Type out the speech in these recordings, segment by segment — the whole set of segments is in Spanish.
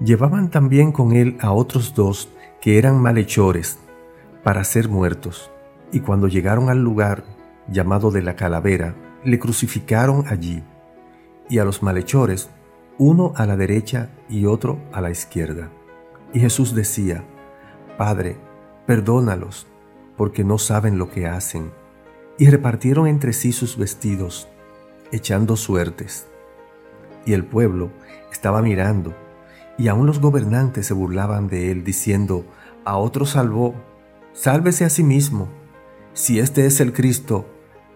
Llevaban también con él a otros dos que eran malhechores para ser muertos, y cuando llegaron al lugar llamado de la calavera, le crucificaron allí, y a los malhechores, uno a la derecha y otro a la izquierda. Y Jesús decía, Padre, perdónalos, porque no saben lo que hacen. Y repartieron entre sí sus vestidos, echando suertes. Y el pueblo estaba mirando, y aún los gobernantes se burlaban de él, diciendo, a otro salvó, sálvese a sí mismo, si este es el Cristo,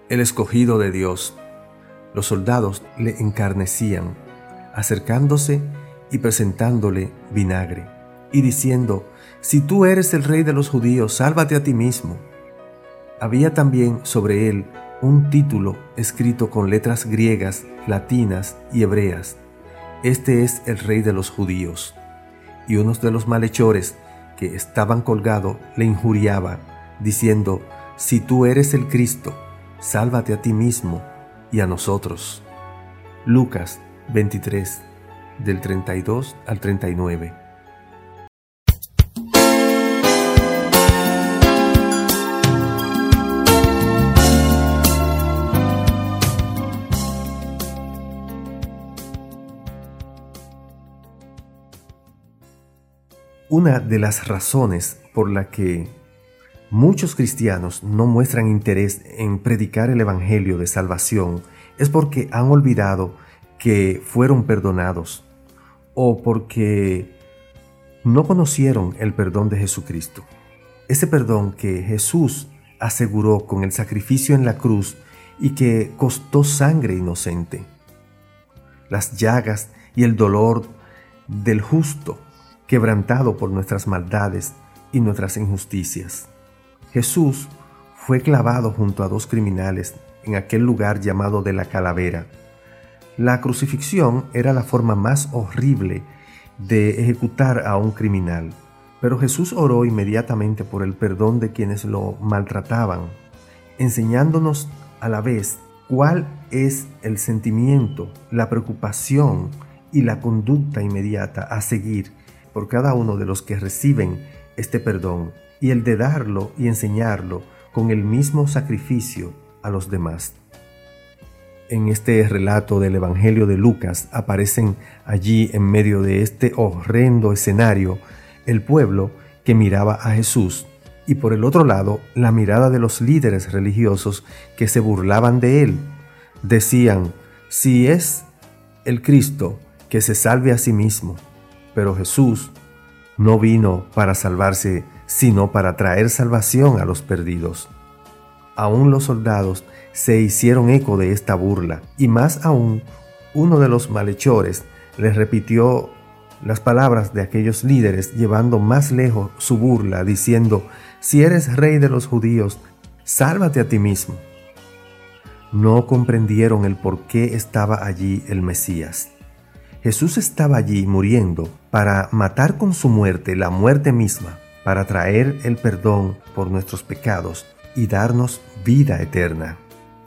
el escogido de Dios. Los soldados le encarnecían, acercándose y presentándole vinagre, y diciendo, si tú eres el rey de los judíos, sálvate a ti mismo. Había también sobre él un título escrito con letras griegas, latinas y hebreas este es el rey de los judíos. Y unos de los malhechores que estaban colgados le injuriaban, diciendo, Si tú eres el Cristo, sálvate a ti mismo y a nosotros. Lucas 23, del 32 al 39. Una de las razones por la que muchos cristianos no muestran interés en predicar el Evangelio de salvación es porque han olvidado que fueron perdonados o porque no conocieron el perdón de Jesucristo. Ese perdón que Jesús aseguró con el sacrificio en la cruz y que costó sangre inocente. Las llagas y el dolor del justo quebrantado por nuestras maldades y nuestras injusticias. Jesús fue clavado junto a dos criminales en aquel lugar llamado de la calavera. La crucifixión era la forma más horrible de ejecutar a un criminal, pero Jesús oró inmediatamente por el perdón de quienes lo maltrataban, enseñándonos a la vez cuál es el sentimiento, la preocupación y la conducta inmediata a seguir por cada uno de los que reciben este perdón y el de darlo y enseñarlo con el mismo sacrificio a los demás. En este relato del Evangelio de Lucas aparecen allí en medio de este horrendo escenario el pueblo que miraba a Jesús y por el otro lado la mirada de los líderes religiosos que se burlaban de él. Decían, si es el Cristo, que se salve a sí mismo. Pero Jesús no vino para salvarse, sino para traer salvación a los perdidos. Aún los soldados se hicieron eco de esta burla, y más aún uno de los malhechores les repitió las palabras de aquellos líderes, llevando más lejos su burla, diciendo, si eres rey de los judíos, sálvate a ti mismo. No comprendieron el por qué estaba allí el Mesías. Jesús estaba allí muriendo para matar con su muerte la muerte misma, para traer el perdón por nuestros pecados y darnos vida eterna.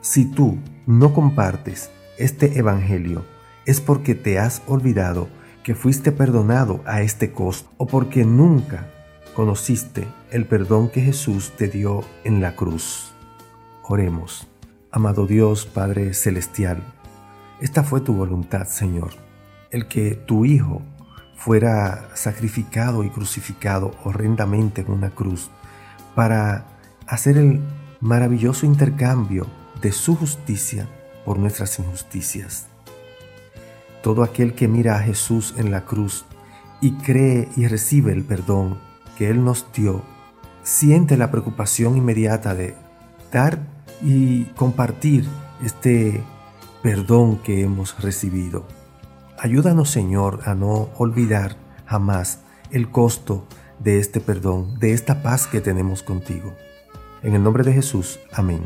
Si tú no compartes este Evangelio, es porque te has olvidado que fuiste perdonado a este costo o porque nunca conociste el perdón que Jesús te dio en la cruz. Oremos. Amado Dios, Padre Celestial, esta fue tu voluntad, Señor el que tu Hijo fuera sacrificado y crucificado horrendamente en una cruz para hacer el maravilloso intercambio de su justicia por nuestras injusticias. Todo aquel que mira a Jesús en la cruz y cree y recibe el perdón que Él nos dio, siente la preocupación inmediata de dar y compartir este perdón que hemos recibido Ayúdanos, Señor, a no olvidar jamás el costo de este perdón, de esta paz que tenemos contigo. En el nombre de Jesús, amén.